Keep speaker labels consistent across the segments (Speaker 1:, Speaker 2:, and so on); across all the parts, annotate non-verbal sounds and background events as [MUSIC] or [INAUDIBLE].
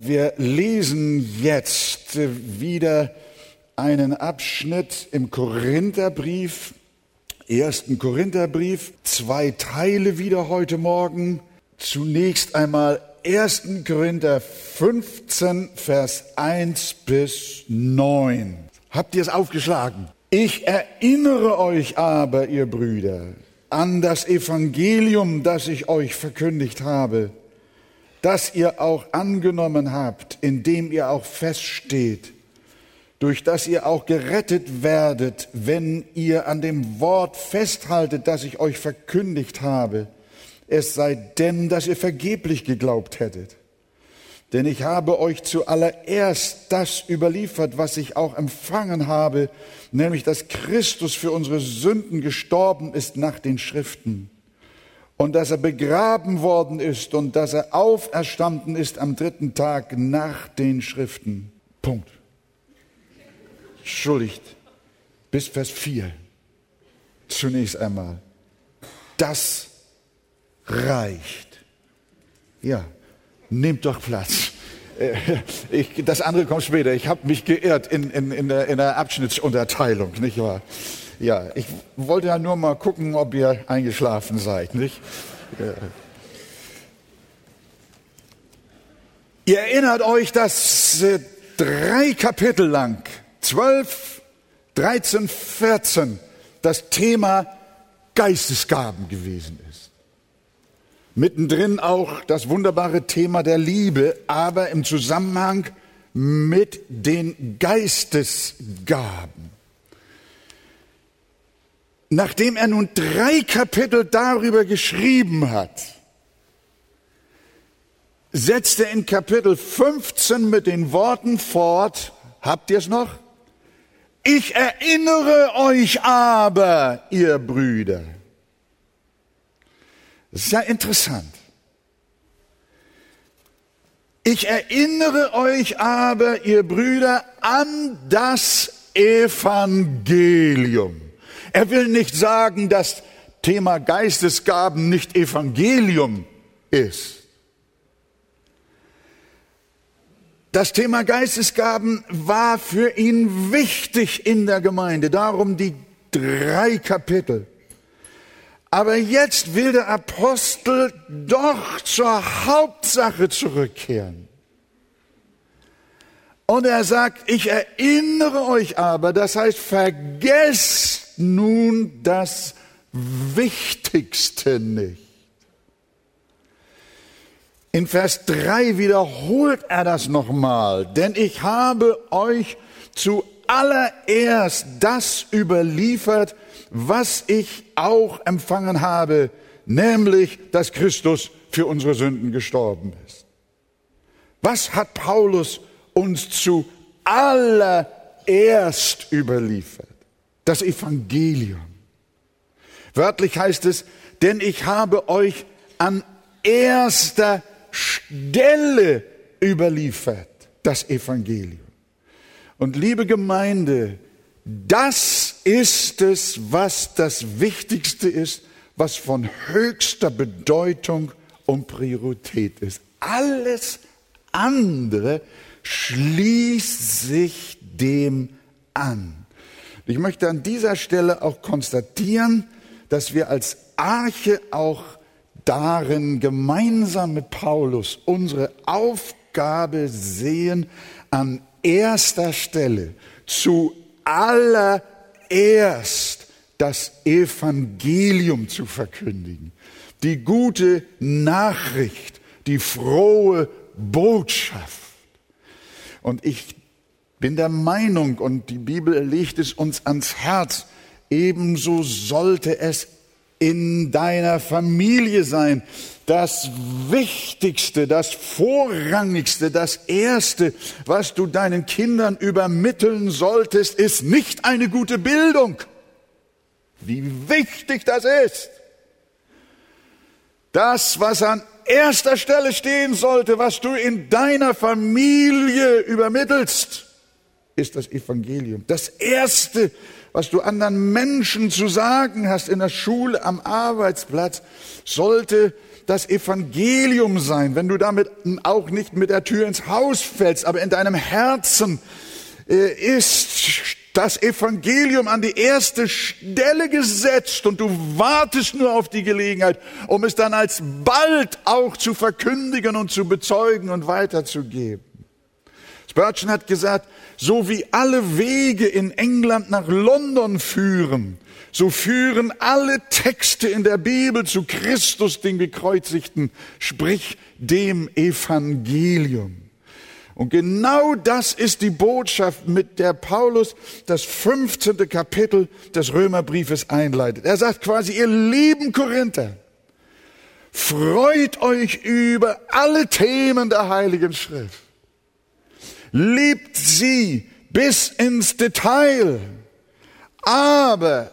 Speaker 1: Wir lesen jetzt wieder einen Abschnitt im Korintherbrief, ersten Korintherbrief, zwei Teile wieder heute Morgen. Zunächst einmal 1. Korinther 15, Vers 1 bis 9. Habt ihr es aufgeschlagen? Ich erinnere euch aber, ihr Brüder, an das Evangelium, das ich euch verkündigt habe das ihr auch angenommen habt, indem ihr auch feststeht, durch das ihr auch gerettet werdet, wenn ihr an dem Wort festhaltet, das ich euch verkündigt habe, es sei denn, dass ihr vergeblich geglaubt hättet. Denn ich habe euch zuallererst das überliefert, was ich auch empfangen habe, nämlich dass Christus für unsere Sünden gestorben ist nach den Schriften und dass er begraben worden ist und dass er auferstanden ist am dritten Tag nach den Schriften. Punkt. Entschuldigt. Bis Vers 4. Zunächst einmal. Das reicht. Ja, nehmt doch Platz. Äh, ich, das andere kommt später. Ich habe mich geirrt in, in, in, der, in der Abschnittsunterteilung, nicht wahr? Ja, ich wollte ja nur mal gucken, ob ihr eingeschlafen seid, nicht? Ja. Ihr erinnert euch, dass äh, drei Kapitel lang, 12, 13, 14, das Thema Geistesgaben gewesen ist. Mittendrin auch das wunderbare Thema der Liebe, aber im Zusammenhang mit den Geistesgaben. Nachdem er nun drei Kapitel darüber geschrieben hat, setzt er in Kapitel 15 mit den Worten fort, habt ihr es noch? Ich erinnere euch aber, ihr Brüder. Das ist ja interessant. Ich erinnere euch aber, ihr Brüder, an das Evangelium. Er will nicht sagen, dass Thema Geistesgaben nicht Evangelium ist. Das Thema Geistesgaben war für ihn wichtig in der Gemeinde, darum die drei Kapitel. Aber jetzt will der Apostel doch zur Hauptsache zurückkehren. Und er sagt, ich erinnere euch aber, das heißt, vergesst nun das Wichtigste nicht. In Vers 3 wiederholt er das nochmal, denn ich habe euch zuallererst das überliefert, was ich auch empfangen habe, nämlich, dass Christus für unsere Sünden gestorben ist. Was hat Paulus uns zuallererst überliefert? Das Evangelium. Wörtlich heißt es, denn ich habe euch an erster Stelle überliefert, das Evangelium. Und liebe Gemeinde, das ist es, was das Wichtigste ist, was von höchster Bedeutung und Priorität ist. Alles andere schließt sich dem an. Ich möchte an dieser Stelle auch konstatieren, dass wir als Arche auch darin gemeinsam mit Paulus unsere Aufgabe sehen, an erster Stelle zuallererst das Evangelium zu verkündigen. Die gute Nachricht, die frohe Botschaft. Und ich bin der Meinung, und die Bibel legt es uns ans Herz, ebenso sollte es in deiner Familie sein. Das Wichtigste, das Vorrangigste, das Erste, was du deinen Kindern übermitteln solltest, ist nicht eine gute Bildung. Wie wichtig das ist. Das, was an erster Stelle stehen sollte, was du in deiner Familie übermittelst, ist das Evangelium. Das Erste, was du anderen Menschen zu sagen hast in der Schule, am Arbeitsplatz, sollte das Evangelium sein, wenn du damit auch nicht mit der Tür ins Haus fällst, aber in deinem Herzen äh, ist das Evangelium an die erste Stelle gesetzt und du wartest nur auf die Gelegenheit, um es dann alsbald auch zu verkündigen und zu bezeugen und weiterzugeben. Spurgeon hat gesagt, so wie alle Wege in England nach London führen, so führen alle Texte in der Bibel zu Christus, den Gekreuzigten, sprich dem Evangelium. Und genau das ist die Botschaft, mit der Paulus das 15. Kapitel des Römerbriefes einleitet. Er sagt quasi, ihr lieben Korinther, freut euch über alle Themen der Heiligen Schrift. Liebt sie bis ins Detail. Aber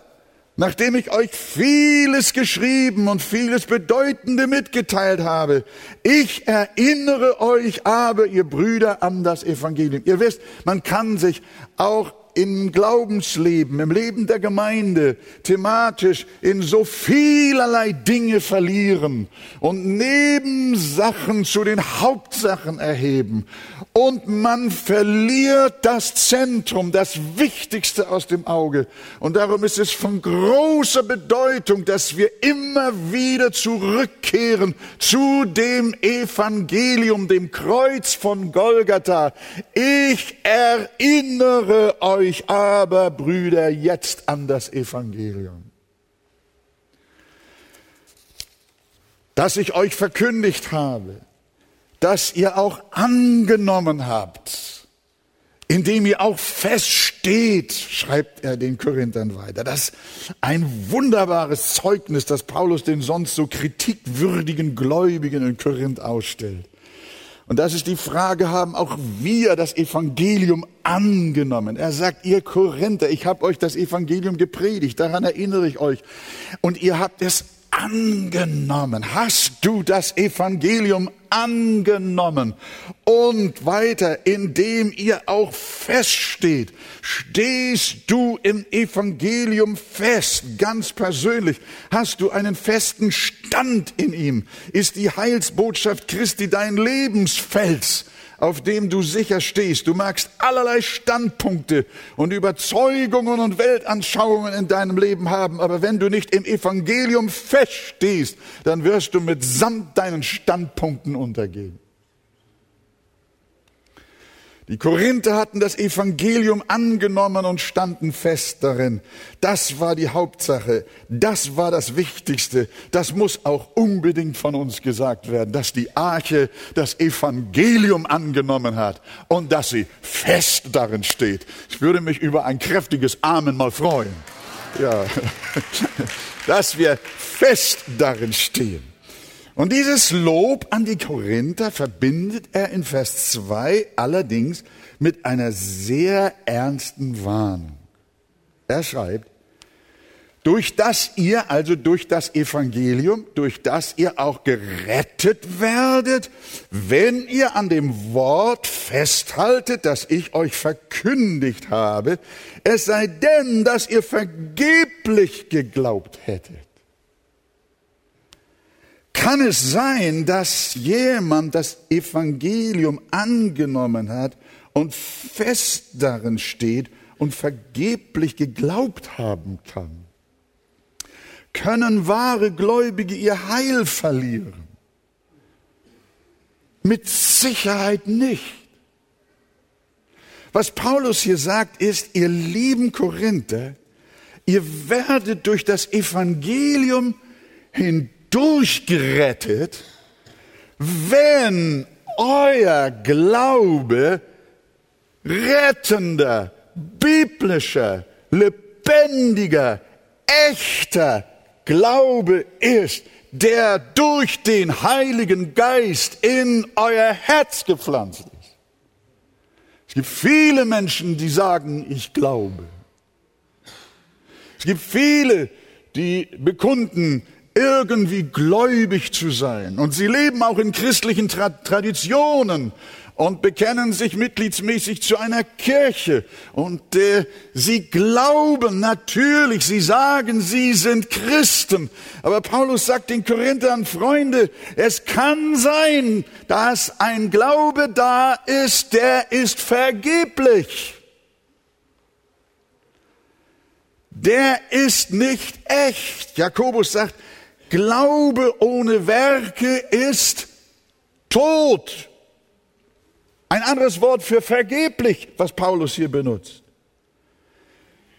Speaker 1: Nachdem ich euch vieles geschrieben und vieles Bedeutende mitgeteilt habe, ich erinnere euch aber, ihr Brüder, an das Evangelium. Ihr wisst, man kann sich auch im Glaubensleben, im Leben der Gemeinde, thematisch in so vielerlei Dinge verlieren und Nebensachen zu den Hauptsachen erheben. Und man verliert das Zentrum, das Wichtigste aus dem Auge. Und darum ist es von großer Bedeutung, dass wir immer wieder zurückkehren zu dem Evangelium, dem Kreuz von Golgatha. Ich erinnere euch euch aber, Brüder, jetzt an das Evangelium. Das ich euch verkündigt habe, das ihr auch angenommen habt, indem ihr auch feststeht, schreibt er den Korinthern weiter. Das ist ein wunderbares Zeugnis, das Paulus den sonst so kritikwürdigen Gläubigen in Korinth ausstellt. Und das ist die Frage, haben auch wir das Evangelium angenommen? Er sagt, ihr Korinther, ich habe euch das Evangelium gepredigt, daran erinnere ich euch. Und ihr habt es angenommen. Hast du das Evangelium angenommen? Und weiter, indem ihr auch feststeht, stehst du im Evangelium fest, ganz persönlich. Hast du einen festen Stand in ihm? Ist die Heilsbotschaft Christi dein Lebensfels? Auf dem du sicher stehst. Du magst allerlei Standpunkte und Überzeugungen und Weltanschauungen in deinem Leben haben, aber wenn du nicht im Evangelium feststehst, dann wirst du mitsamt deinen Standpunkten untergehen. Die Korinther hatten das Evangelium angenommen und standen fest darin. Das war die Hauptsache. Das war das Wichtigste. Das muss auch unbedingt von uns gesagt werden, dass die Arche das Evangelium angenommen hat und dass sie fest darin steht. Ich würde mich über ein kräftiges Amen mal freuen. Ja, [LAUGHS] dass wir fest darin stehen. Und dieses Lob an die Korinther verbindet er in Vers 2 allerdings mit einer sehr ernsten Warnung. Er schreibt, durch das ihr, also durch das Evangelium, durch das ihr auch gerettet werdet, wenn ihr an dem Wort festhaltet, das ich euch verkündigt habe, es sei denn, dass ihr vergeblich geglaubt hättet. Kann es sein, dass jemand das Evangelium angenommen hat und fest darin steht und vergeblich geglaubt haben kann? Können wahre Gläubige ihr Heil verlieren? Mit Sicherheit nicht. Was Paulus hier sagt, ist, ihr lieben Korinther, ihr werdet durch das Evangelium hindurch durchgerettet, wenn euer Glaube rettender, biblischer, lebendiger, echter Glaube ist, der durch den Heiligen Geist in euer Herz gepflanzt ist. Es gibt viele Menschen, die sagen, ich glaube. Es gibt viele, die bekunden, irgendwie gläubig zu sein. Und sie leben auch in christlichen Tra Traditionen und bekennen sich mitgliedsmäßig zu einer Kirche. Und äh, sie glauben natürlich, sie sagen, sie sind Christen. Aber Paulus sagt den Korinthern, Freunde, es kann sein, dass ein Glaube da ist, der ist vergeblich. Der ist nicht echt. Jakobus sagt, Glaube ohne Werke ist tot. Ein anderes Wort für vergeblich, was Paulus hier benutzt.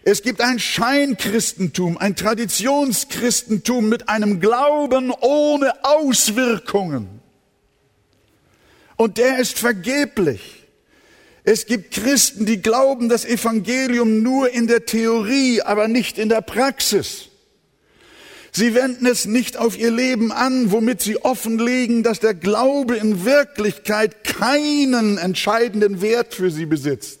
Speaker 1: Es gibt ein Scheinchristentum, ein Traditionschristentum mit einem Glauben ohne Auswirkungen. Und der ist vergeblich. Es gibt Christen, die glauben das Evangelium nur in der Theorie, aber nicht in der Praxis. Sie wenden es nicht auf ihr Leben an, womit sie offenlegen, dass der Glaube in Wirklichkeit keinen entscheidenden Wert für sie besitzt.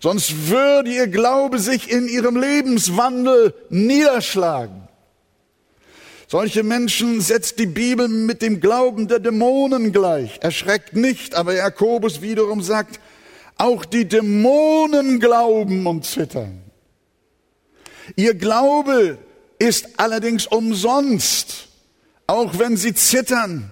Speaker 1: Sonst würde ihr Glaube sich in ihrem Lebenswandel niederschlagen. Solche Menschen setzt die Bibel mit dem Glauben der Dämonen gleich. Erschreckt nicht, aber Jakobus wiederum sagt, auch die Dämonen glauben und zittern. Ihr Glaube ist allerdings umsonst, auch wenn sie zittern.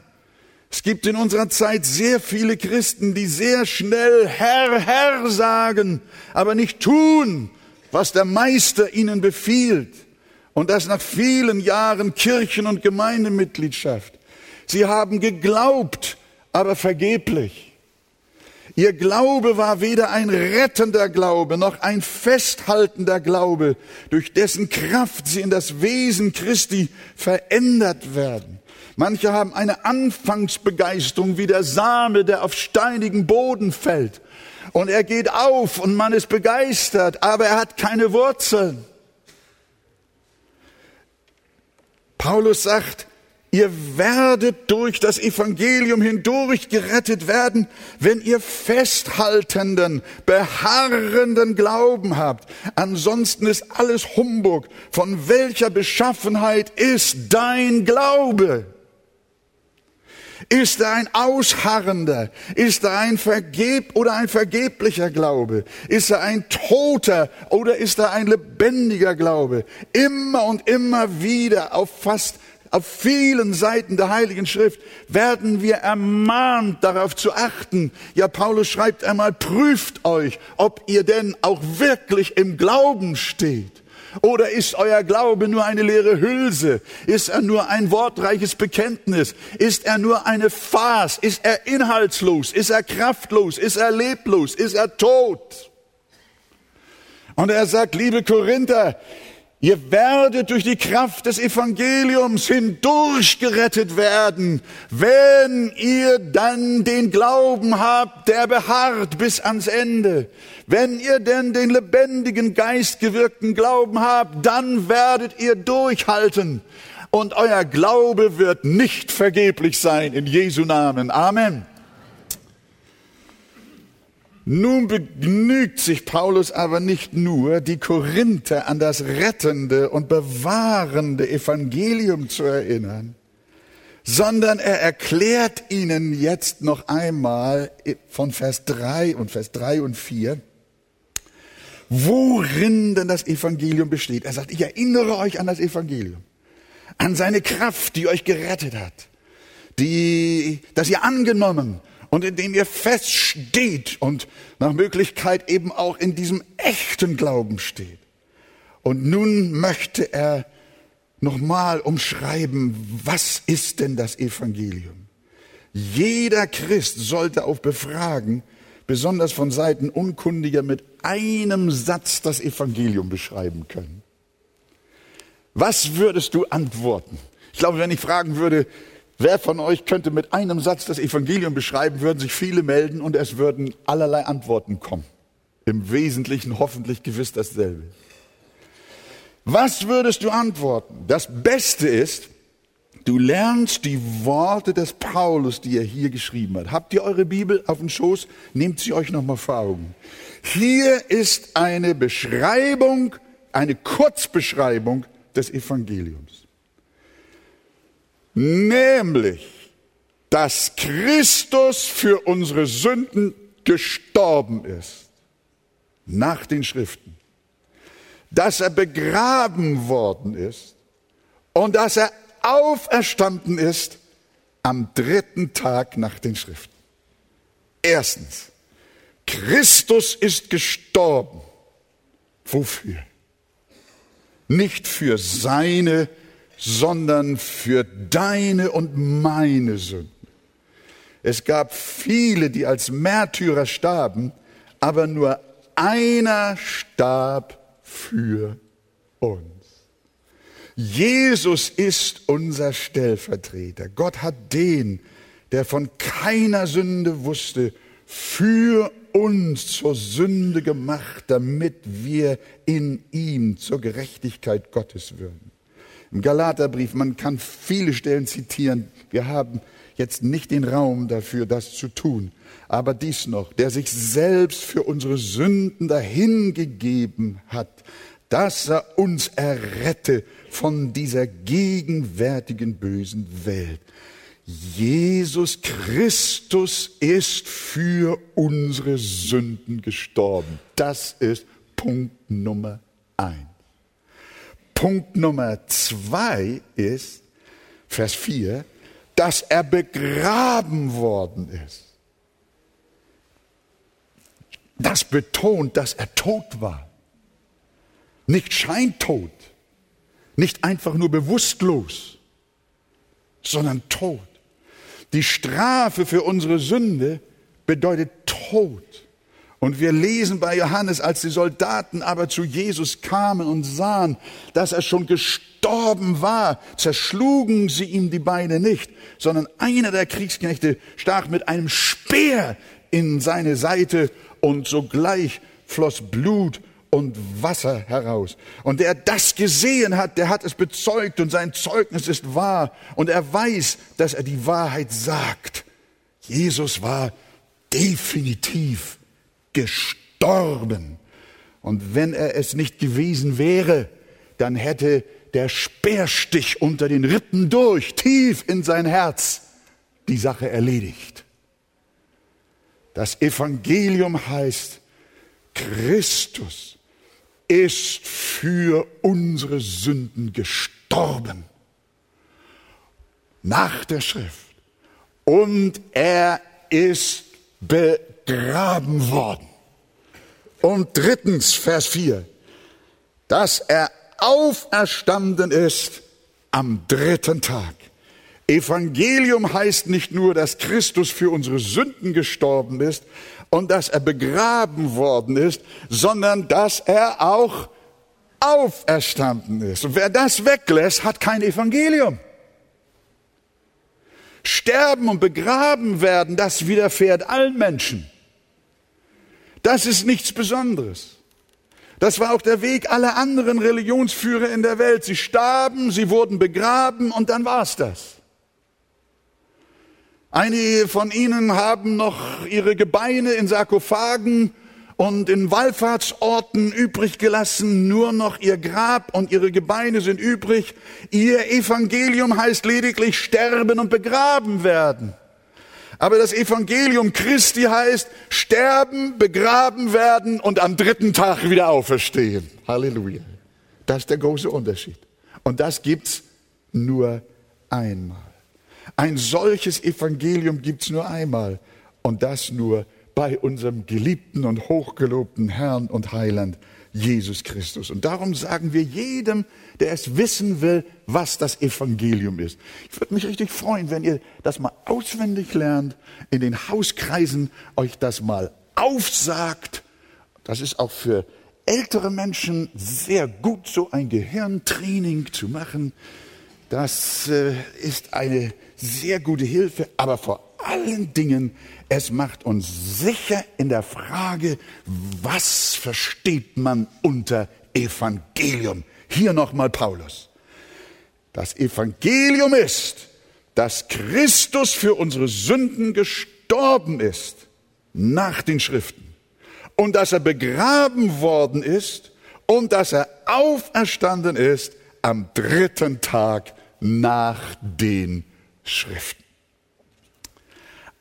Speaker 1: Es gibt in unserer Zeit sehr viele Christen, die sehr schnell Herr, Herr sagen, aber nicht tun, was der Meister ihnen befiehlt. Und das nach vielen Jahren Kirchen- und Gemeindemitgliedschaft. Sie haben geglaubt, aber vergeblich. Ihr Glaube war weder ein rettender Glaube noch ein festhaltender Glaube, durch dessen Kraft sie in das Wesen Christi verändert werden. Manche haben eine Anfangsbegeisterung wie der Same, der auf steinigen Boden fällt. Und er geht auf und man ist begeistert, aber er hat keine Wurzeln. Paulus sagt, Ihr werdet durch das Evangelium hindurch gerettet werden, wenn ihr festhaltenden, beharrenden Glauben habt. Ansonsten ist alles Humbug. Von welcher Beschaffenheit ist dein Glaube? Ist er ein ausharrender? Ist er ein vergeb oder ein vergeblicher Glaube? Ist er ein toter oder ist er ein lebendiger Glaube? Immer und immer wieder auf fast auf vielen Seiten der Heiligen Schrift werden wir ermahnt, darauf zu achten. Ja, Paulus schreibt einmal, prüft euch, ob ihr denn auch wirklich im Glauben steht. Oder ist euer Glaube nur eine leere Hülse? Ist er nur ein wortreiches Bekenntnis? Ist er nur eine Farce? Ist er inhaltslos? Ist er kraftlos? Ist er leblos? Ist er tot? Und er sagt, liebe Korinther, Ihr werdet durch die Kraft des Evangeliums hindurch gerettet werden, wenn ihr dann den Glauben habt, der beharrt bis ans Ende. Wenn ihr denn den lebendigen Geist gewirkten Glauben habt, dann werdet ihr durchhalten. Und euer Glaube wird nicht vergeblich sein in Jesu Namen. Amen. Nun begnügt sich Paulus aber nicht nur, die Korinther an das rettende und bewahrende Evangelium zu erinnern, sondern er erklärt ihnen jetzt noch einmal von Vers 3 und Vers 3 und 4, worin denn das Evangelium besteht. Er sagt, ich erinnere euch an das Evangelium, an seine Kraft, die euch gerettet hat, die, dass ihr angenommen und in dem ihr feststeht und nach Möglichkeit eben auch in diesem echten Glauben steht. Und nun möchte er nochmal umschreiben, was ist denn das Evangelium? Jeder Christ sollte auf Befragen, besonders von Seiten Unkundiger, mit einem Satz das Evangelium beschreiben können. Was würdest du antworten? Ich glaube, wenn ich fragen würde, Wer von euch könnte mit einem Satz das Evangelium beschreiben, würden sich viele melden und es würden allerlei Antworten kommen. Im Wesentlichen hoffentlich gewiss dasselbe. Was würdest du antworten? Das Beste ist, du lernst die Worte des Paulus, die er hier geschrieben hat. Habt ihr eure Bibel auf dem Schoß? Nehmt sie euch nochmal vor Augen. Hier ist eine Beschreibung, eine Kurzbeschreibung des Evangeliums. Nämlich, dass Christus für unsere Sünden gestorben ist, nach den Schriften, dass er begraben worden ist und dass er auferstanden ist am dritten Tag nach den Schriften. Erstens, Christus ist gestorben. Wofür? Nicht für seine, sondern für deine und meine Sünden. Es gab viele, die als Märtyrer starben, aber nur einer starb für uns. Jesus ist unser Stellvertreter. Gott hat den, der von keiner Sünde wusste, für uns zur Sünde gemacht, damit wir in ihm zur Gerechtigkeit Gottes würden. Im Galaterbrief, man kann viele Stellen zitieren. Wir haben jetzt nicht den Raum dafür, das zu tun. Aber dies noch, der sich selbst für unsere Sünden dahingegeben hat, dass er uns errette von dieser gegenwärtigen bösen Welt. Jesus Christus ist für unsere Sünden gestorben. Das ist Punkt Nummer eins. Punkt Nummer zwei ist, Vers 4, dass er begraben worden ist. Das betont, dass er tot war. Nicht scheintot, nicht einfach nur bewusstlos, sondern tot. Die Strafe für unsere Sünde bedeutet Tod. Und wir lesen bei Johannes, als die Soldaten aber zu Jesus kamen und sahen, dass er schon gestorben war, zerschlugen sie ihm die Beine nicht, sondern einer der Kriegsknechte stach mit einem Speer in seine Seite und sogleich floss Blut und Wasser heraus. Und der das gesehen hat, der hat es bezeugt und sein Zeugnis ist wahr und er weiß, dass er die Wahrheit sagt. Jesus war definitiv gestorben. Und wenn er es nicht gewesen wäre, dann hätte der Speerstich unter den Rippen durch, tief in sein Herz, die Sache erledigt. Das Evangelium heißt, Christus ist für unsere Sünden gestorben. Nach der Schrift. Und er ist begraben worden. Und drittens, Vers 4, dass er auferstanden ist am dritten Tag. Evangelium heißt nicht nur, dass Christus für unsere Sünden gestorben ist und dass er begraben worden ist, sondern dass er auch auferstanden ist. Und wer das weglässt, hat kein Evangelium. Sterben und begraben werden, das widerfährt allen Menschen. Das ist nichts Besonderes. Das war auch der Weg aller anderen Religionsführer in der Welt. Sie starben, sie wurden begraben und dann war's das. Einige von ihnen haben noch ihre Gebeine in Sarkophagen und in Wallfahrtsorten übrig gelassen, nur noch ihr Grab und ihre Gebeine sind übrig. Ihr Evangelium heißt lediglich sterben und begraben werden. Aber das Evangelium Christi heißt sterben, begraben werden und am dritten Tag wieder auferstehen. Halleluja. Das ist der große Unterschied. Und das gibt's nur einmal. Ein solches Evangelium gibt's nur einmal und das nur bei unserem geliebten und hochgelobten Herrn und Heiland Jesus Christus. Und darum sagen wir jedem, der es wissen will, was das Evangelium ist. Ich würde mich richtig freuen, wenn ihr das mal auswendig lernt, in den Hauskreisen euch das mal aufsagt. Das ist auch für ältere Menschen sehr gut, so ein Gehirntraining zu machen. Das äh, ist eine sehr gute Hilfe, aber vor allen Dingen, es macht uns sicher in der Frage, was versteht man unter Evangelium? Hier nochmal Paulus. Das Evangelium ist, dass Christus für unsere Sünden gestorben ist nach den Schriften und dass er begraben worden ist und dass er auferstanden ist am dritten Tag nach den Schriften.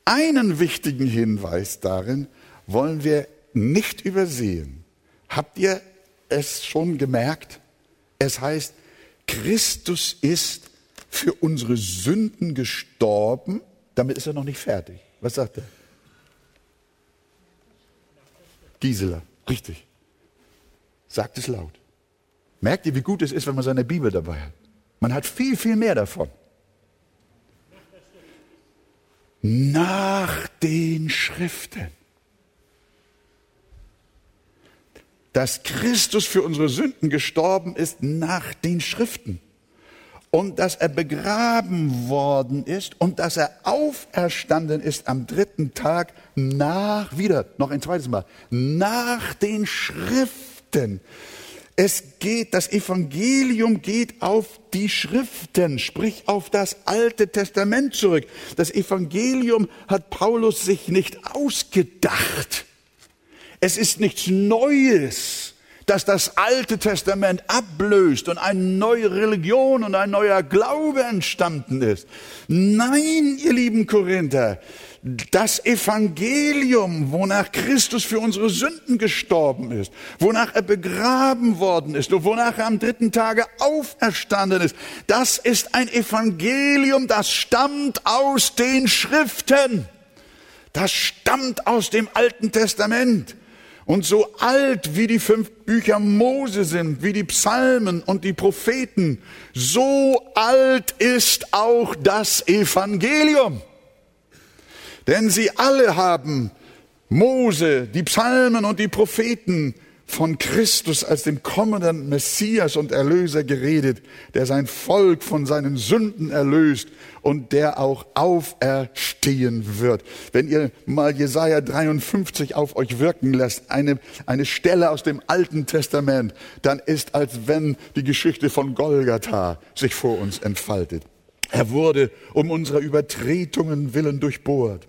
Speaker 1: Einen wichtigen Hinweis darin wollen wir nicht übersehen. Habt ihr es schon gemerkt? Es heißt, Christus ist für unsere Sünden gestorben. Damit ist er noch nicht fertig. Was sagt er? Gisela, richtig. Sagt es laut. Merkt ihr, wie gut es ist, wenn man seine Bibel dabei hat? Man hat viel, viel mehr davon. Nach den Schriften. Dass Christus für unsere Sünden gestorben ist nach den Schriften. Und dass er begraben worden ist und dass er auferstanden ist am dritten Tag nach, wieder, noch ein zweites Mal, nach den Schriften. Es geht, das Evangelium geht auf die Schriften, sprich auf das Alte Testament zurück. Das Evangelium hat Paulus sich nicht ausgedacht. Es ist nichts Neues, dass das Alte Testament ablöst und eine neue Religion und ein neuer Glaube entstanden ist. Nein, ihr lieben Korinther, das Evangelium, wonach Christus für unsere Sünden gestorben ist, wonach er begraben worden ist und wonach er am dritten Tage auferstanden ist, das ist ein Evangelium, das stammt aus den Schriften. Das stammt aus dem Alten Testament. Und so alt wie die fünf Bücher Mose sind, wie die Psalmen und die Propheten, so alt ist auch das Evangelium. Denn sie alle haben Mose, die Psalmen und die Propheten von Christus als dem kommenden Messias und Erlöser geredet, der sein Volk von seinen Sünden erlöst und der auch auferstehen wird. Wenn ihr mal Jesaja 53 auf euch wirken lässt, eine, eine Stelle aus dem Alten Testament, dann ist, als wenn die Geschichte von Golgatha sich vor uns entfaltet. Er wurde um unserer Übertretungen willen durchbohrt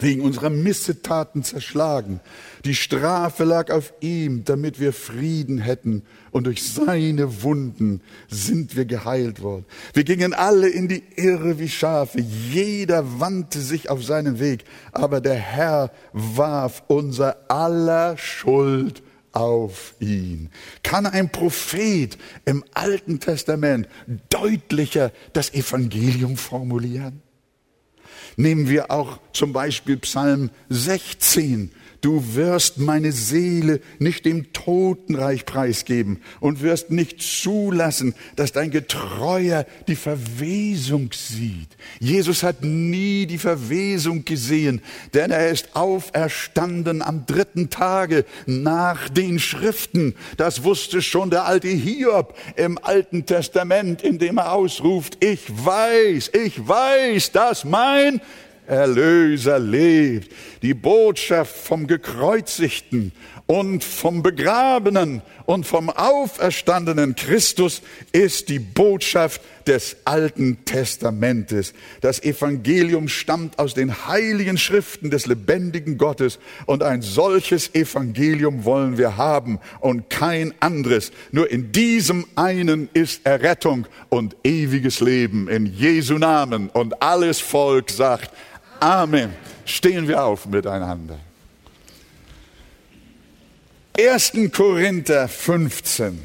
Speaker 1: wegen unserer Missetaten zerschlagen. Die Strafe lag auf ihm, damit wir Frieden hätten. Und durch seine Wunden sind wir geheilt worden. Wir gingen alle in die Irre wie Schafe. Jeder wandte sich auf seinen Weg. Aber der Herr warf unser aller Schuld auf ihn. Kann ein Prophet im Alten Testament deutlicher das Evangelium formulieren? Nehmen wir auch zum Beispiel Psalm 16. Du wirst meine Seele nicht dem Totenreich preisgeben und wirst nicht zulassen, dass dein Getreuer die Verwesung sieht. Jesus hat nie die Verwesung gesehen, denn er ist auferstanden am dritten Tage nach den Schriften. Das wusste schon der alte Hiob im Alten Testament, indem er ausruft, ich weiß, ich weiß, dass mein Erlöser lebt. Die Botschaft vom Gekreuzigten und vom Begrabenen und vom Auferstandenen Christus ist die Botschaft des Alten Testamentes. Das Evangelium stammt aus den heiligen Schriften des lebendigen Gottes und ein solches Evangelium wollen wir haben und kein anderes. Nur in diesem einen ist Errettung und ewiges Leben in Jesu Namen und alles Volk sagt, Amen. Stehen wir auf miteinander. 1. Korinther 15.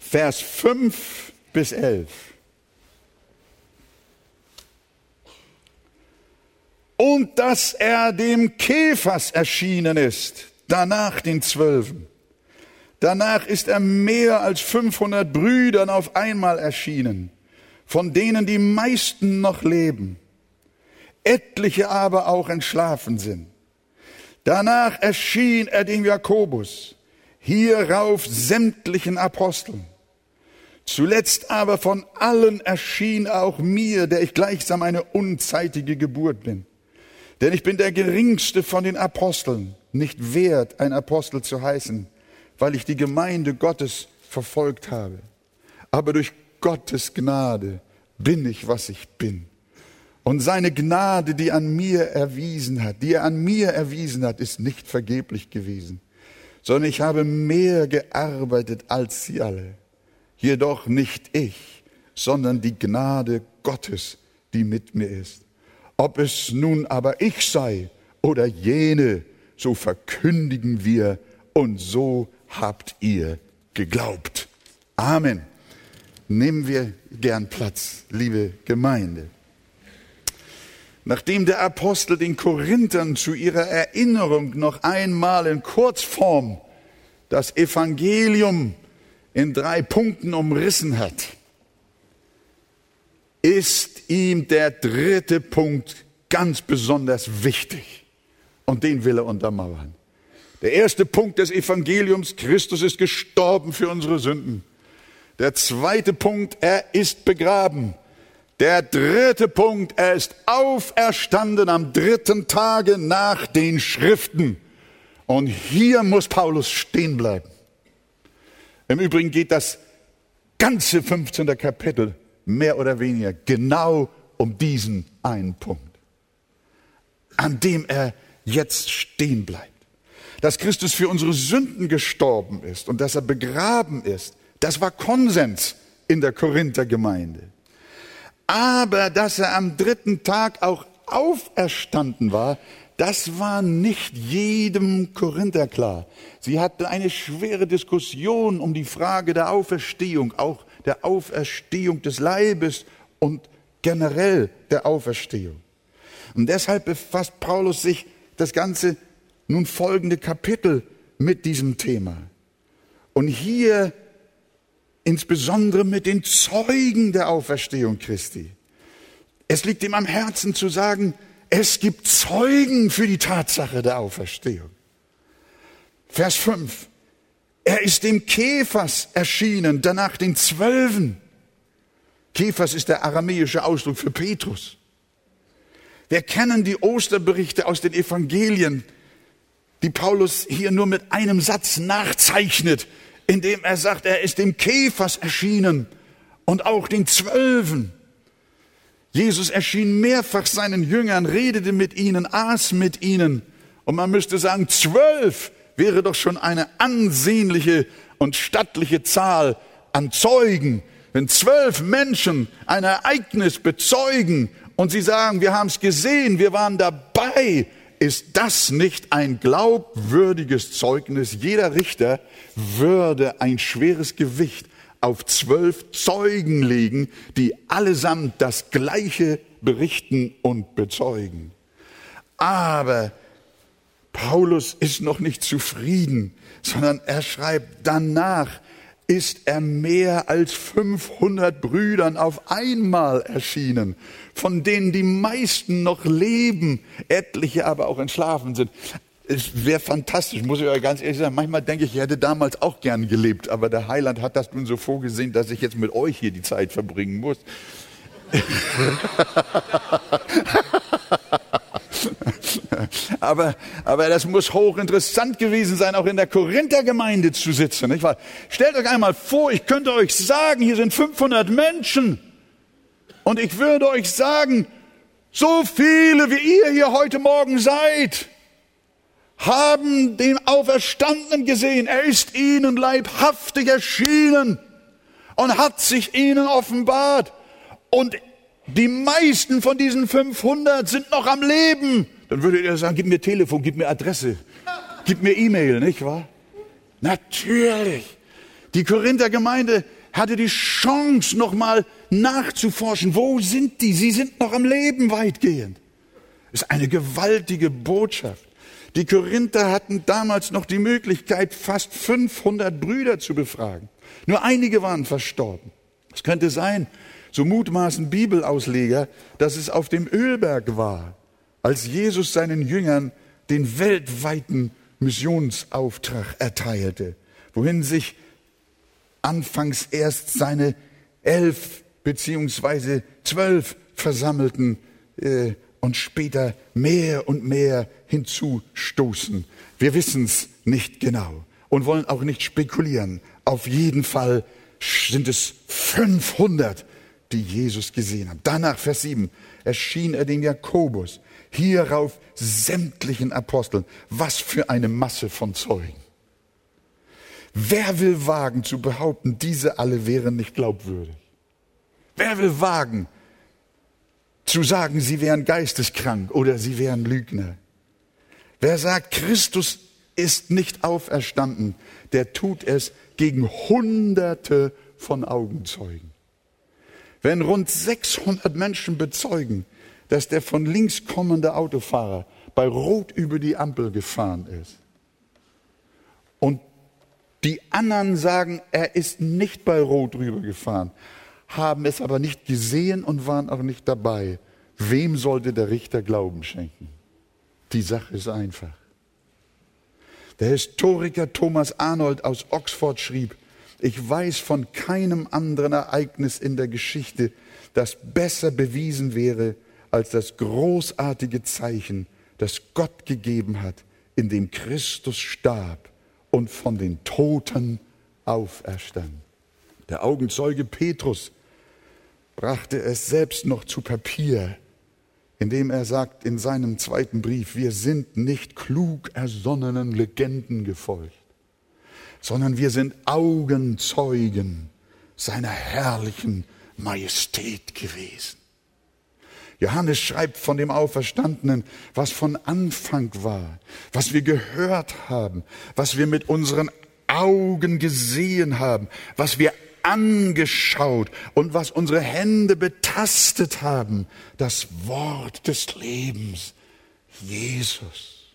Speaker 1: Vers 5 bis 11. Und dass er dem Käfers erschienen ist, danach den Zwölfen Danach ist er mehr als 500 Brüdern auf einmal erschienen, von denen die meisten noch leben, etliche aber auch entschlafen sind. Danach erschien er dem Jakobus, hierauf sämtlichen Aposteln. Zuletzt aber von allen erschien auch mir, der ich gleichsam eine unzeitige Geburt bin. Denn ich bin der geringste von den Aposteln, nicht wert, ein Apostel zu heißen weil ich die Gemeinde Gottes verfolgt habe. Aber durch Gottes Gnade bin ich, was ich bin. Und seine Gnade, die an mir erwiesen hat, die er an mir erwiesen hat, ist nicht vergeblich gewesen, sondern ich habe mehr gearbeitet als sie alle. Jedoch nicht ich, sondern die Gnade Gottes, die mit mir ist. Ob es nun aber ich sei oder jene, so verkündigen wir und so habt ihr geglaubt. Amen. Nehmen wir gern Platz, liebe Gemeinde. Nachdem der Apostel den Korinthern zu ihrer Erinnerung noch einmal in Kurzform das Evangelium in drei Punkten umrissen hat, ist ihm der dritte Punkt ganz besonders wichtig. Und den will er untermauern. Der erste Punkt des Evangeliums, Christus ist gestorben für unsere Sünden. Der zweite Punkt, er ist begraben. Der dritte Punkt, er ist auferstanden am dritten Tage nach den Schriften. Und hier muss Paulus stehen bleiben. Im Übrigen geht das ganze 15. Kapitel mehr oder weniger genau um diesen einen Punkt, an dem er jetzt stehen bleibt. Dass Christus für unsere Sünden gestorben ist und dass er begraben ist, das war Konsens in der Korinther Gemeinde. Aber dass er am dritten Tag auch auferstanden war, das war nicht jedem Korinther klar. Sie hatten eine schwere Diskussion um die Frage der Auferstehung, auch der Auferstehung des Leibes und generell der Auferstehung. Und deshalb befasst Paulus sich das ganze nun folgende Kapitel mit diesem Thema. Und hier insbesondere mit den Zeugen der Auferstehung Christi. Es liegt ihm am Herzen zu sagen, es gibt Zeugen für die Tatsache der Auferstehung. Vers 5. Er ist dem Käfers erschienen, danach den Zwölfen. Käfers ist der aramäische Ausdruck für Petrus. Wir kennen die Osterberichte aus den Evangelien, die Paulus hier nur mit einem Satz nachzeichnet indem er sagt, er ist dem Käfers erschienen und auch den Zwölfen. Jesus erschien mehrfach seinen Jüngern, redete mit ihnen, aß mit ihnen. Und man müsste sagen, zwölf wäre doch schon eine ansehnliche und stattliche Zahl an Zeugen. Wenn zwölf Menschen ein Ereignis bezeugen und sie sagen, wir haben es gesehen, wir waren dabei, ist das nicht ein glaubwürdiges Zeugnis? Jeder Richter würde ein schweres Gewicht auf zwölf Zeugen legen, die allesamt das Gleiche berichten und bezeugen. Aber Paulus ist noch nicht zufrieden, sondern er schreibt danach, ist er mehr als 500 Brüdern auf einmal erschienen, von denen die meisten noch leben, etliche aber auch entschlafen sind. Es wäre fantastisch, muss ich euch ganz ehrlich sagen. Manchmal denke ich, ich hätte damals auch gern gelebt, aber der Heiland hat das nun so vorgesehen, dass ich jetzt mit euch hier die Zeit verbringen muss. [LAUGHS] aber, aber das muss hochinteressant gewesen sein, auch in der Korinther-Gemeinde zu sitzen. Nicht wahr? Stellt euch einmal vor, ich könnte euch sagen, hier sind 500 Menschen. Und ich würde euch sagen, so viele wie ihr hier heute Morgen seid, haben den Auferstandenen gesehen. Er ist ihnen leibhaftig erschienen und hat sich ihnen offenbart. Und die meisten von diesen 500 sind noch am Leben. Dann würdet ihr sagen, gib mir Telefon, gib mir Adresse, gib mir E-Mail, nicht wahr? Natürlich. Die Korinther Gemeinde hatte die Chance, nochmal nachzuforschen. Wo sind die? Sie sind noch am Leben weitgehend. Ist eine gewaltige Botschaft. Die Korinther hatten damals noch die Möglichkeit, fast 500 Brüder zu befragen. Nur einige waren verstorben. Es könnte sein, so mutmaßen Bibelausleger, dass es auf dem Ölberg war, als Jesus seinen Jüngern den weltweiten Missionsauftrag erteilte, wohin sich anfangs erst seine elf beziehungsweise zwölf versammelten äh, und später mehr und mehr hinzustoßen. Wir wissen es nicht genau und wollen auch nicht spekulieren. Auf jeden Fall sind es 500, die Jesus gesehen haben. Danach, Vers 7, erschien er dem Jakobus, hierauf sämtlichen Aposteln. Was für eine Masse von Zeugen. Wer will wagen zu behaupten, diese alle wären nicht glaubwürdig? Wer will wagen, zu sagen, sie wären geisteskrank oder sie wären Lügner? Wer sagt, Christus ist nicht auferstanden, der tut es gegen Hunderte von Augenzeugen. Wenn rund 600 Menschen bezeugen, dass der von links kommende Autofahrer bei Rot über die Ampel gefahren ist und die anderen sagen, er ist nicht bei Rot rübergefahren, haben es aber nicht gesehen und waren auch nicht dabei. Wem sollte der Richter Glauben schenken? Die Sache ist einfach. Der Historiker Thomas Arnold aus Oxford schrieb, ich weiß von keinem anderen Ereignis in der Geschichte, das besser bewiesen wäre als das großartige Zeichen, das Gott gegeben hat, in dem Christus starb und von den Toten auferstand. Der Augenzeuge Petrus brachte es selbst noch zu Papier, indem er sagt in seinem zweiten Brief, wir sind nicht klug ersonnenen Legenden gefolgt, sondern wir sind Augenzeugen seiner herrlichen Majestät gewesen. Johannes schreibt von dem Auferstandenen, was von Anfang war, was wir gehört haben, was wir mit unseren Augen gesehen haben, was wir angeschaut und was unsere Hände betastet haben, das Wort des Lebens, Jesus.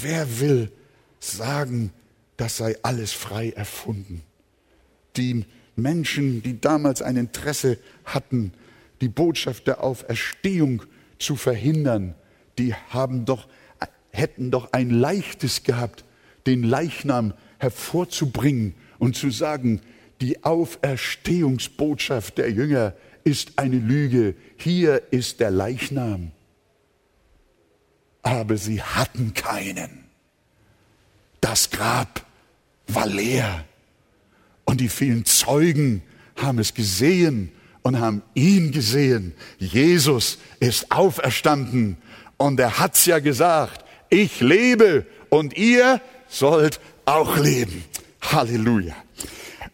Speaker 1: Wer will sagen, das sei alles frei erfunden? Die Menschen, die damals ein Interesse hatten, die Botschaft der Auferstehung zu verhindern, die haben doch, hätten doch ein leichtes gehabt, den Leichnam hervorzubringen und zu sagen, die Auferstehungsbotschaft der Jünger ist eine Lüge. Hier ist der Leichnam. Aber sie hatten keinen. Das Grab war leer. Und die vielen Zeugen haben es gesehen und haben ihn gesehen. Jesus ist auferstanden. Und er hat's ja gesagt, ich lebe und ihr sollt auch leben. Halleluja.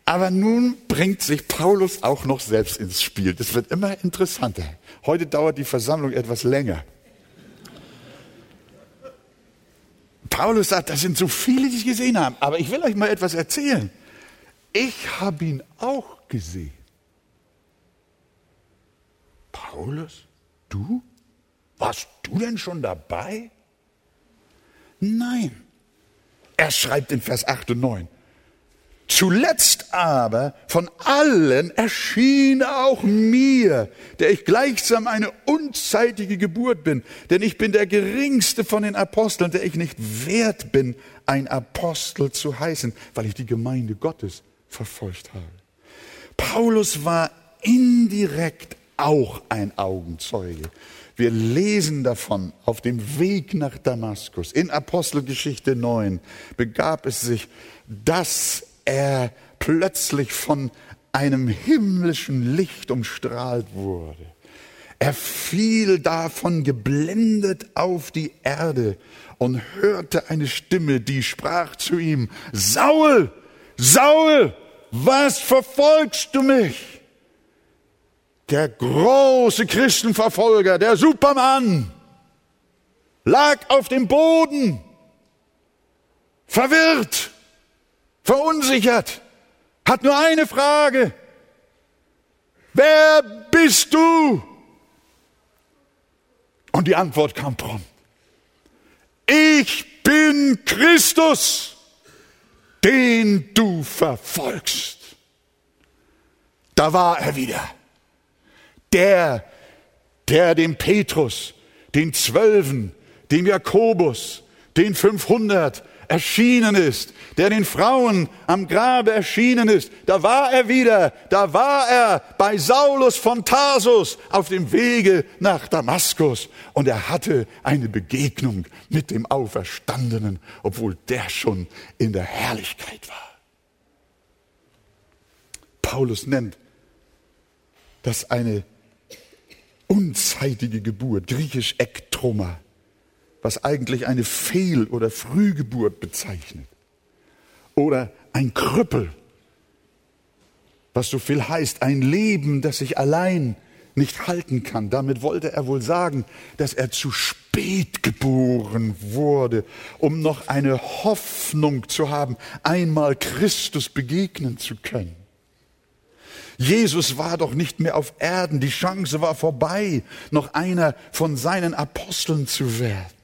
Speaker 1: Aber nun bringt sich Paulus auch noch selbst ins Spiel. Das wird immer interessanter. Heute dauert die Versammlung etwas länger. Paulus sagt, das sind so viele, die es gesehen haben. Aber ich will euch mal etwas erzählen. Ich habe ihn auch gesehen. Paulus, du? Warst du denn schon dabei? Nein. Er schreibt in Vers 8 und 9. Zuletzt aber von allen erschien auch mir, der ich gleichsam eine unzeitige Geburt bin, denn ich bin der geringste von den Aposteln, der ich nicht wert bin, ein Apostel zu heißen, weil ich die Gemeinde Gottes verfolgt habe. Paulus war indirekt auch ein Augenzeuge. Wir lesen davon auf dem Weg nach Damaskus. In Apostelgeschichte 9 begab es sich, dass er plötzlich von einem himmlischen Licht umstrahlt wurde. Er fiel davon geblendet auf die Erde und hörte eine Stimme, die sprach zu ihm, Saul, Saul, was verfolgst du mich? Der große Christenverfolger, der Supermann, lag auf dem Boden, verwirrt verunsichert, hat nur eine Frage. Wer bist du? Und die Antwort kam prompt. Ich bin Christus, den du verfolgst. Da war er wieder. Der, der dem Petrus, den Zwölfen, dem Jakobus, den 500 erschienen ist, der den Frauen am Grabe erschienen ist, da war er wieder, da war er bei Saulus von Tarsus auf dem Wege nach Damaskus und er hatte eine Begegnung mit dem Auferstandenen, obwohl der schon in der Herrlichkeit war. Paulus nennt das eine unzeitige Geburt, griechisch Ektroma was eigentlich eine Fehl- oder Frühgeburt bezeichnet. Oder ein Krüppel, was so viel heißt, ein Leben, das sich allein nicht halten kann. Damit wollte er wohl sagen, dass er zu spät geboren wurde, um noch eine Hoffnung zu haben, einmal Christus begegnen zu können. Jesus war doch nicht mehr auf Erden, die Chance war vorbei, noch einer von seinen Aposteln zu werden.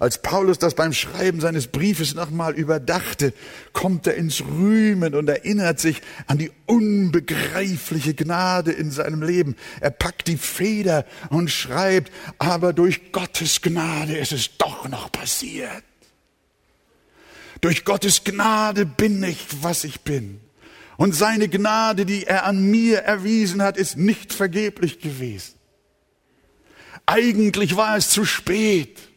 Speaker 1: Als Paulus das beim Schreiben seines Briefes nochmal überdachte, kommt er ins Rühmen und erinnert sich an die unbegreifliche Gnade in seinem Leben. Er packt die Feder und schreibt, aber durch Gottes Gnade ist es doch noch passiert. Durch Gottes Gnade bin ich, was ich bin. Und seine Gnade, die er an mir erwiesen hat, ist nicht vergeblich gewesen. Eigentlich war es zu spät.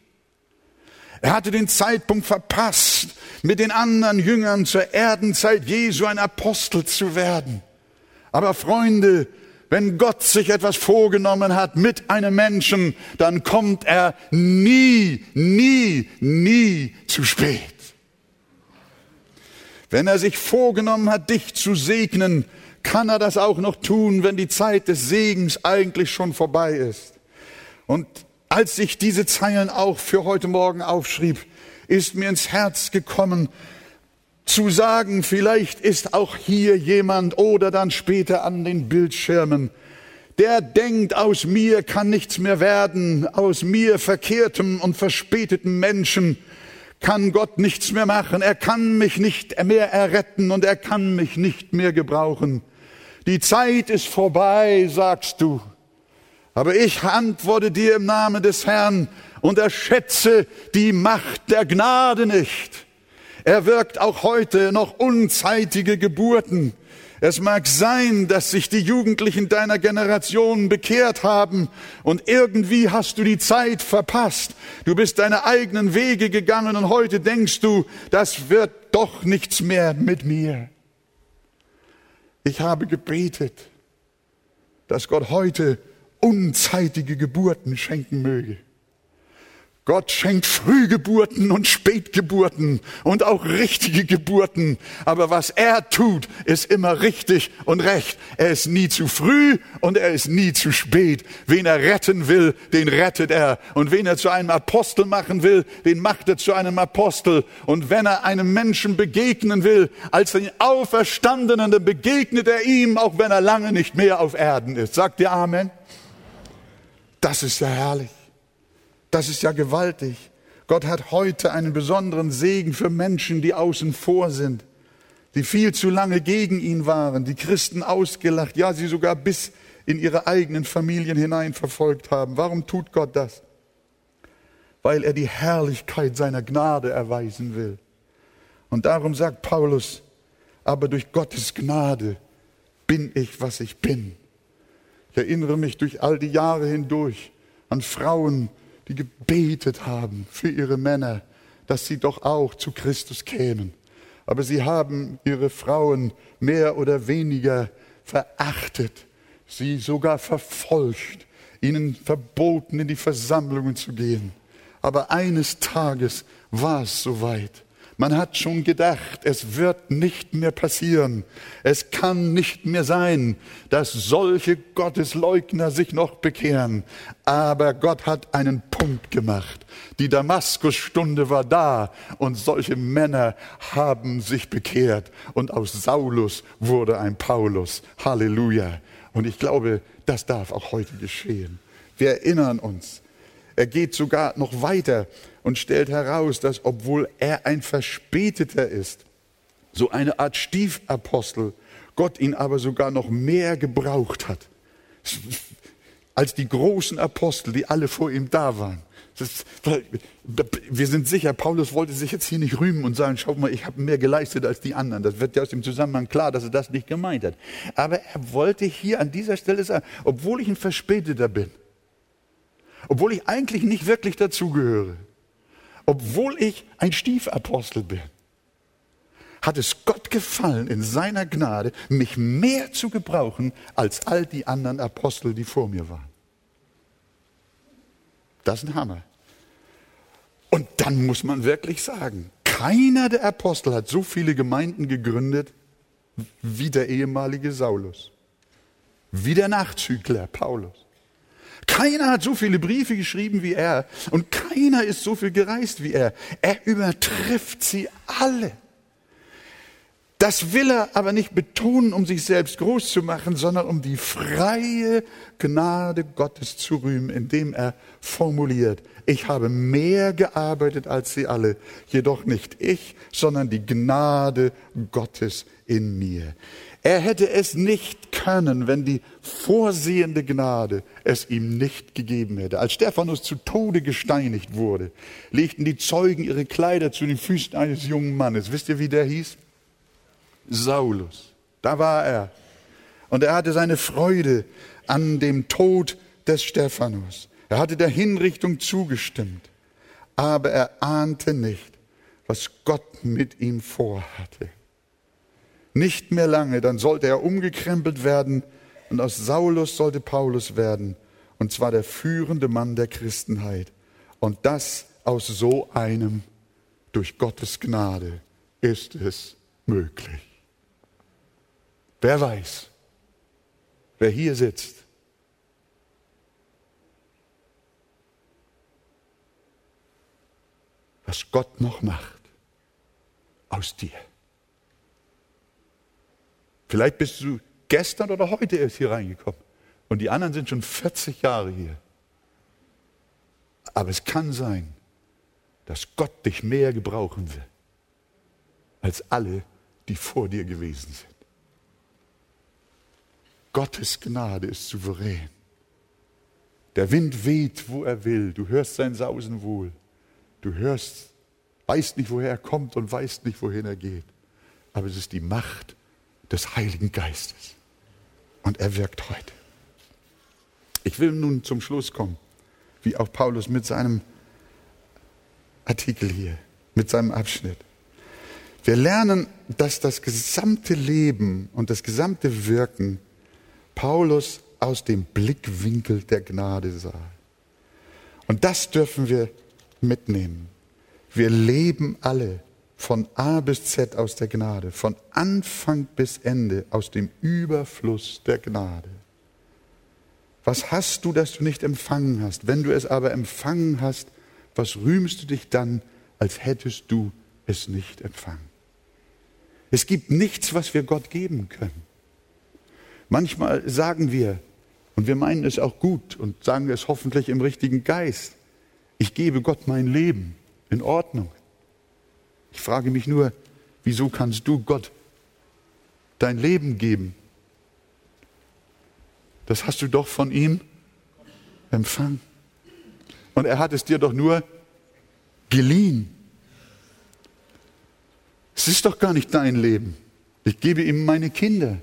Speaker 1: Er hatte den Zeitpunkt verpasst, mit den anderen Jüngern zur Erdenzeit Jesu ein Apostel zu werden. Aber Freunde, wenn Gott sich etwas vorgenommen hat mit einem Menschen, dann kommt er nie, nie, nie zu spät. Wenn er sich vorgenommen hat, dich zu segnen, kann er das auch noch tun, wenn die Zeit des Segens eigentlich schon vorbei ist. Und als ich diese Zeilen auch für heute Morgen aufschrieb, ist mir ins Herz gekommen, zu sagen, vielleicht ist auch hier jemand oder dann später an den Bildschirmen, der denkt, aus mir kann nichts mehr werden, aus mir verkehrtem und verspäteten Menschen kann Gott nichts mehr machen, er kann mich nicht mehr erretten und er kann mich nicht mehr gebrauchen. Die Zeit ist vorbei, sagst du. Aber ich antworte dir im Namen des Herrn und erschätze die Macht der Gnade nicht. Er wirkt auch heute noch unzeitige Geburten. Es mag sein, dass sich die Jugendlichen deiner Generation bekehrt haben und irgendwie hast du die Zeit verpasst. Du bist deine eigenen Wege gegangen und heute denkst du, das wird doch nichts mehr mit mir. Ich habe gebetet, dass Gott heute unzeitige Geburten schenken möge. Gott schenkt Frühgeburten und Spätgeburten und auch richtige Geburten. Aber was er tut, ist immer richtig und recht. Er ist nie zu früh und er ist nie zu spät. Wen er retten will, den rettet er. Und wen er zu einem Apostel machen will, den macht er zu einem Apostel. Und wenn er einem Menschen begegnen will, als den Auferstandenen, dann begegnet er ihm, auch wenn er lange nicht mehr auf Erden ist. Sagt ihr Amen? Das ist ja herrlich. Das ist ja gewaltig. Gott hat heute einen besonderen Segen für Menschen, die außen vor sind, die viel zu lange gegen ihn waren, die Christen ausgelacht, ja, sie sogar bis in ihre eigenen Familien hinein verfolgt haben. Warum tut Gott das? Weil er die Herrlichkeit seiner Gnade erweisen will. Und darum sagt Paulus, aber durch Gottes Gnade bin ich, was ich bin. Ich erinnere mich durch all die Jahre hindurch an Frauen, die gebetet haben für ihre Männer, dass sie doch auch zu Christus kämen. Aber sie haben ihre Frauen mehr oder weniger verachtet, sie sogar verfolgt, ihnen verboten, in die Versammlungen zu gehen. Aber eines Tages war es soweit. Man hat schon gedacht, es wird nicht mehr passieren. Es kann nicht mehr sein, dass solche Gottesleugner sich noch bekehren. Aber Gott hat einen Punkt gemacht. Die Damaskusstunde war da und solche Männer haben sich bekehrt. Und aus Saulus wurde ein Paulus. Halleluja. Und ich glaube, das darf auch heute geschehen. Wir erinnern uns. Er geht sogar noch weiter und stellt heraus, dass obwohl er ein Verspäteter ist, so eine Art Stiefapostel, Gott ihn aber sogar noch mehr gebraucht hat, als die großen Apostel, die alle vor ihm da waren. Das, wir sind sicher, Paulus wollte sich jetzt hier nicht rühmen und sagen, schau mal, ich habe mehr geleistet als die anderen. Das wird ja aus dem Zusammenhang klar, dass er das nicht gemeint hat. Aber er wollte hier an dieser Stelle sagen, obwohl ich ein Verspäteter bin, obwohl ich eigentlich nicht wirklich dazugehöre, obwohl ich ein Stiefapostel bin, hat es Gott gefallen, in seiner Gnade mich mehr zu gebrauchen als all die anderen Apostel, die vor mir waren. Das ist ein Hammer. Und dann muss man wirklich sagen, keiner der Apostel hat so viele Gemeinden gegründet wie der ehemalige Saulus, wie der Nachzügler Paulus. Keiner hat so viele Briefe geschrieben wie er und keiner ist so viel gereist wie er. Er übertrifft sie alle. Das will er aber nicht betonen, um sich selbst groß zu machen, sondern um die freie Gnade Gottes zu rühmen, indem er formuliert, ich habe mehr gearbeitet als sie alle, jedoch nicht ich, sondern die Gnade Gottes in mir. Er hätte es nicht können, wenn die vorsehende Gnade es ihm nicht gegeben hätte. Als Stephanus zu Tode gesteinigt wurde, legten die Zeugen ihre Kleider zu den Füßen eines jungen Mannes. Wisst ihr, wie der hieß? Saulus. Da war er. Und er hatte seine Freude an dem Tod des Stephanus. Er hatte der Hinrichtung zugestimmt. Aber er ahnte nicht, was Gott mit ihm vorhatte. Nicht mehr lange, dann sollte er umgekrempelt werden und aus Saulus sollte Paulus werden. Und zwar der führende Mann der Christenheit. Und das aus so einem, durch Gottes Gnade, ist es möglich. Wer weiß, wer hier sitzt, was Gott noch macht aus dir. Vielleicht bist du gestern oder heute erst hier reingekommen und die anderen sind schon 40 Jahre hier. Aber es kann sein, dass Gott dich mehr gebrauchen will als alle, die vor dir gewesen sind. Gottes Gnade ist souverän. Der Wind weht, wo er will. Du hörst sein Sausen wohl. Du hörst, weißt nicht, woher er kommt und weißt nicht, wohin er geht. Aber es ist die Macht des Heiligen Geistes. Und er wirkt heute. Ich will nun zum Schluss kommen, wie auch Paulus mit seinem Artikel hier, mit seinem Abschnitt. Wir lernen, dass das gesamte Leben und das gesamte Wirken Paulus aus dem Blickwinkel der Gnade sah. Und das dürfen wir mitnehmen. Wir leben alle von A bis Z aus der Gnade, von Anfang bis Ende aus dem Überfluss der Gnade. Was hast du, das du nicht empfangen hast? Wenn du es aber empfangen hast, was rühmst du dich dann, als hättest du es nicht empfangen? Es gibt nichts, was wir Gott geben können. Manchmal sagen wir, und wir meinen es auch gut und sagen es hoffentlich im richtigen Geist, ich gebe Gott mein Leben, in Ordnung. Ich frage mich nur, wieso kannst du Gott dein Leben geben? Das hast du doch von ihm empfangen. Und er hat es dir doch nur geliehen. Es ist doch gar nicht dein Leben. Ich gebe ihm meine Kinder.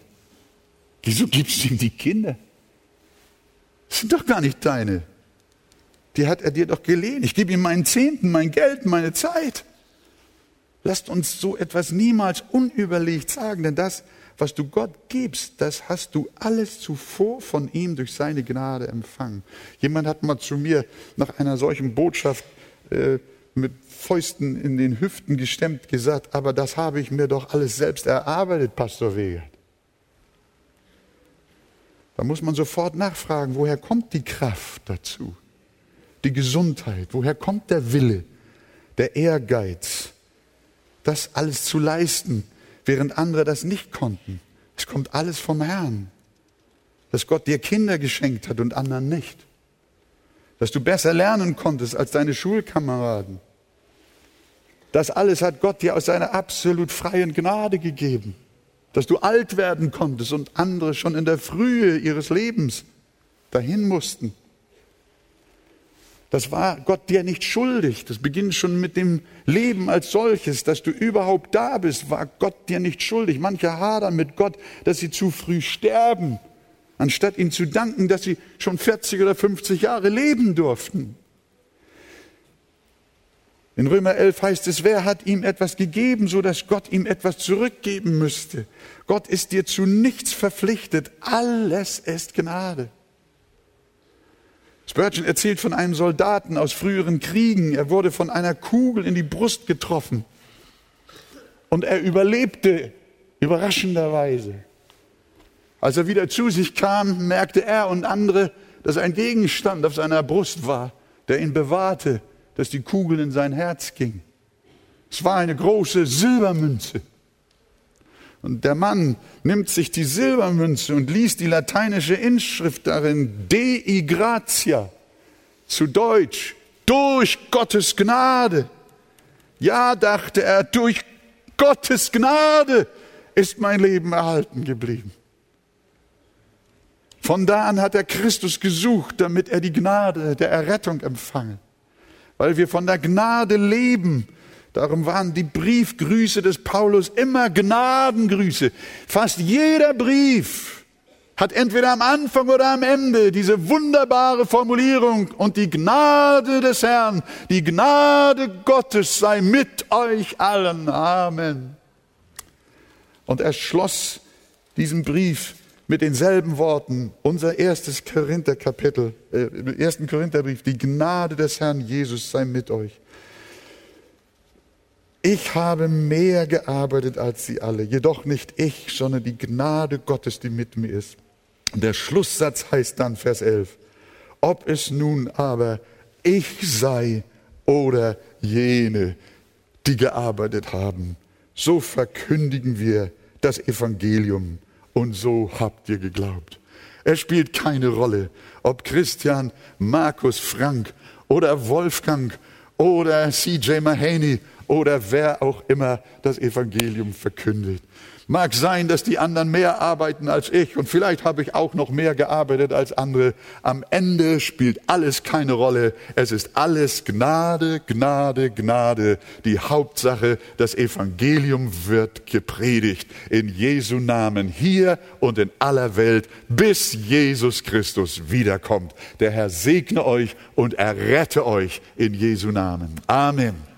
Speaker 1: Wieso gibst du ihm die Kinder? Das sind doch gar nicht deine. Die hat er dir doch geliehen. Ich gebe ihm meinen Zehnten, mein Geld, meine Zeit. Lasst uns so etwas niemals unüberlegt sagen, denn das, was du Gott gibst, das hast du alles zuvor von ihm durch seine Gnade empfangen. Jemand hat mal zu mir nach einer solchen Botschaft äh, mit Fäusten in den Hüften gestemmt gesagt, aber das habe ich mir doch alles selbst erarbeitet, Pastor Wegert. Da muss man sofort nachfragen, woher kommt die Kraft dazu? Die Gesundheit, woher kommt der Wille, der Ehrgeiz, das alles zu leisten, während andere das nicht konnten? Es kommt alles vom Herrn. Dass Gott dir Kinder geschenkt hat und anderen nicht. Dass du besser lernen konntest als deine Schulkameraden. Das alles hat Gott dir aus seiner absolut freien Gnade gegeben dass du alt werden konntest und andere schon in der Frühe ihres Lebens dahin mussten. Das war Gott dir nicht schuldig. Das beginnt schon mit dem Leben als solches, dass du überhaupt da bist, war Gott dir nicht schuldig. Manche hadern mit Gott, dass sie zu früh sterben, anstatt ihm zu danken, dass sie schon 40 oder 50 Jahre leben durften. In Römer 11 heißt es, wer hat ihm etwas gegeben, so dass Gott ihm etwas zurückgeben müsste? Gott ist dir zu nichts verpflichtet. Alles ist Gnade. Spurgeon erzählt von einem Soldaten aus früheren Kriegen. Er wurde von einer Kugel in die Brust getroffen. Und er überlebte Überraschenderweise. Als er wieder zu sich kam, merkte er und andere, dass ein Gegenstand auf seiner Brust war, der ihn bewahrte, dass die Kugel in sein Herz ging. Es war eine große Silbermünze. Und der Mann nimmt sich die Silbermünze und liest die lateinische Inschrift darin, Dei gratia, zu Deutsch, durch Gottes Gnade. Ja, dachte er, durch Gottes Gnade ist mein Leben erhalten geblieben. Von da an hat er Christus gesucht, damit er die Gnade der Errettung empfange. Weil wir von der Gnade leben, Darum waren die Briefgrüße des Paulus immer Gnadengrüße. Fast jeder Brief hat entweder am Anfang oder am Ende diese wunderbare Formulierung und die Gnade des Herrn, die Gnade Gottes sei mit euch allen. Amen. Und er schloss diesen Brief mit denselben Worten, unser erstes Korintherkapitel, äh, im ersten Korintherbrief, die Gnade des Herrn Jesus sei mit euch. Ich habe mehr gearbeitet als sie alle, jedoch nicht ich, sondern die Gnade Gottes, die mit mir ist. Der Schlusssatz heißt dann, Vers 11, ob es nun aber ich sei oder jene, die gearbeitet haben, so verkündigen wir das Evangelium und so habt ihr geglaubt. Es spielt keine Rolle, ob Christian, Markus, Frank oder Wolfgang oder CJ Mahaney oder wer auch immer das Evangelium verkündet. Mag sein, dass die anderen mehr arbeiten als ich und vielleicht habe ich auch noch mehr gearbeitet als andere. Am Ende spielt alles keine Rolle. Es ist alles Gnade, Gnade, Gnade. Die Hauptsache, das Evangelium wird gepredigt in Jesu Namen hier und in aller Welt, bis Jesus Christus wiederkommt. Der Herr segne euch und errette euch in Jesu Namen. Amen.